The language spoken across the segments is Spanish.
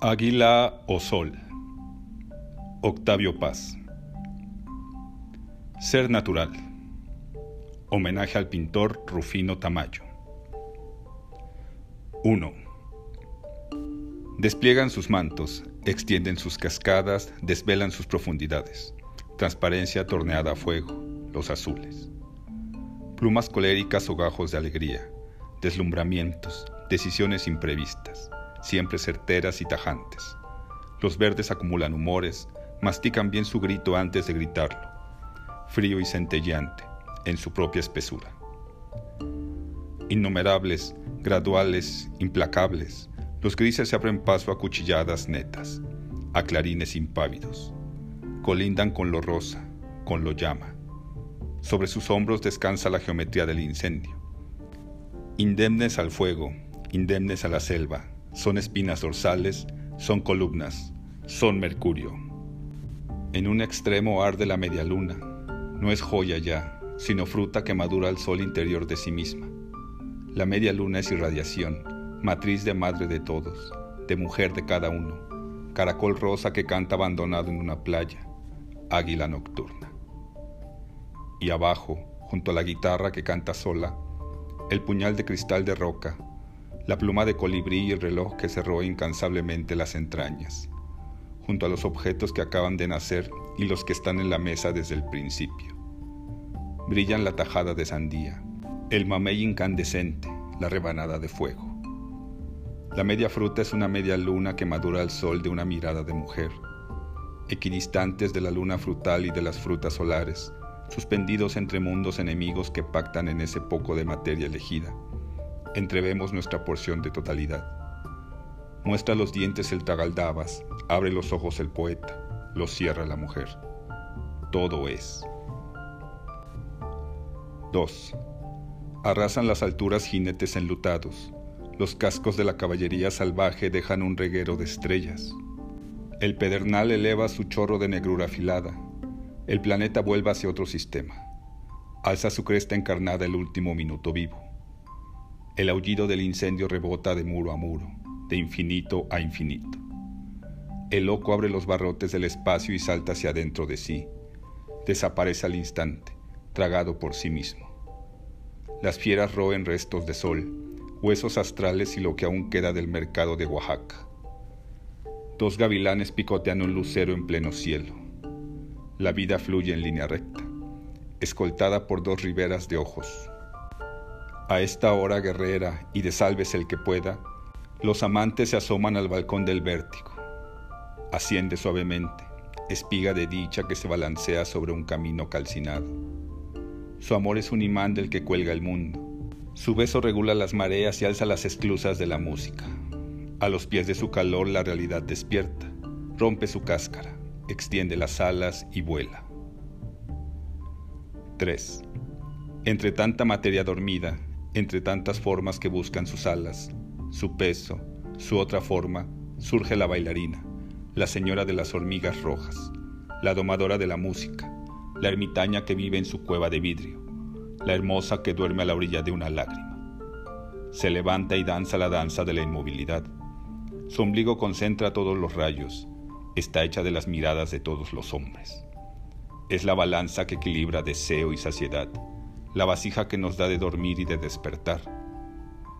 Águila o Sol. Octavio Paz. Ser natural. Homenaje al pintor Rufino Tamayo. 1. Despliegan sus mantos, extienden sus cascadas, desvelan sus profundidades. Transparencia torneada a fuego, los azules. Plumas coléricas o gajos de alegría, deslumbramientos, decisiones imprevistas siempre certeras y tajantes. Los verdes acumulan humores, mastican bien su grito antes de gritarlo, frío y centelleante, en su propia espesura. Innumerables, graduales, implacables, los grises se abren paso a cuchilladas netas, a clarines impávidos. Colindan con lo rosa, con lo llama. Sobre sus hombros descansa la geometría del incendio. Indemnes al fuego, indemnes a la selva, son espinas dorsales, son columnas, son mercurio. En un extremo arde la media luna, no es joya ya, sino fruta que madura al sol interior de sí misma. La media luna es irradiación, matriz de madre de todos, de mujer de cada uno, caracol rosa que canta abandonado en una playa, águila nocturna. Y abajo, junto a la guitarra que canta sola, el puñal de cristal de roca, la pluma de colibrí y el reloj que cerró incansablemente las entrañas, junto a los objetos que acaban de nacer y los que están en la mesa desde el principio. Brillan la tajada de sandía, el mamey incandescente, la rebanada de fuego. La media fruta es una media luna que madura al sol de una mirada de mujer, equidistantes de la luna frutal y de las frutas solares, suspendidos entre mundos enemigos que pactan en ese poco de materia elegida entrevemos nuestra porción de totalidad. Muestra los dientes el tragaldabas, abre los ojos el poeta, los cierra la mujer. Todo es. 2. Arrasan las alturas jinetes enlutados. Los cascos de la caballería salvaje dejan un reguero de estrellas. El pedernal eleva su chorro de negrura afilada. El planeta vuelve hacia otro sistema. Alza su cresta encarnada el último minuto vivo. El aullido del incendio rebota de muro a muro, de infinito a infinito. El loco abre los barrotes del espacio y salta hacia adentro de sí. Desaparece al instante, tragado por sí mismo. Las fieras roen restos de sol, huesos astrales y lo que aún queda del mercado de Oaxaca. Dos gavilanes picotean un lucero en pleno cielo. La vida fluye en línea recta, escoltada por dos riberas de ojos, a esta hora guerrera y de salves el que pueda, los amantes se asoman al balcón del vértigo. Asciende suavemente, espiga de dicha que se balancea sobre un camino calcinado. Su amor es un imán del que cuelga el mundo. Su beso regula las mareas y alza las esclusas de la música. A los pies de su calor la realidad despierta, rompe su cáscara, extiende las alas y vuela. 3. Entre tanta materia dormida, entre tantas formas que buscan sus alas, su peso, su otra forma, surge la bailarina, la señora de las hormigas rojas, la domadora de la música, la ermitaña que vive en su cueva de vidrio, la hermosa que duerme a la orilla de una lágrima. Se levanta y danza la danza de la inmovilidad. Su ombligo concentra todos los rayos, está hecha de las miradas de todos los hombres. Es la balanza que equilibra deseo y saciedad la vasija que nos da de dormir y de despertar.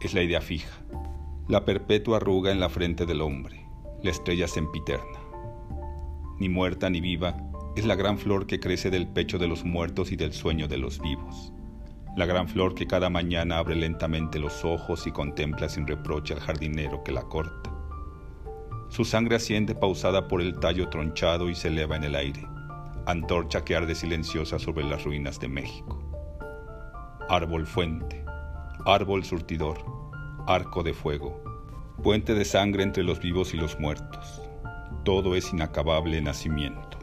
Es la idea fija, la perpetua arruga en la frente del hombre, la estrella sempiterna. Ni muerta ni viva, es la gran flor que crece del pecho de los muertos y del sueño de los vivos. La gran flor que cada mañana abre lentamente los ojos y contempla sin reproche al jardinero que la corta. Su sangre asciende pausada por el tallo tronchado y se eleva en el aire, antorcha que arde silenciosa sobre las ruinas de México árbol fuente, árbol surtidor, arco de fuego, puente de sangre entre los vivos y los muertos. Todo es inacabable nacimiento.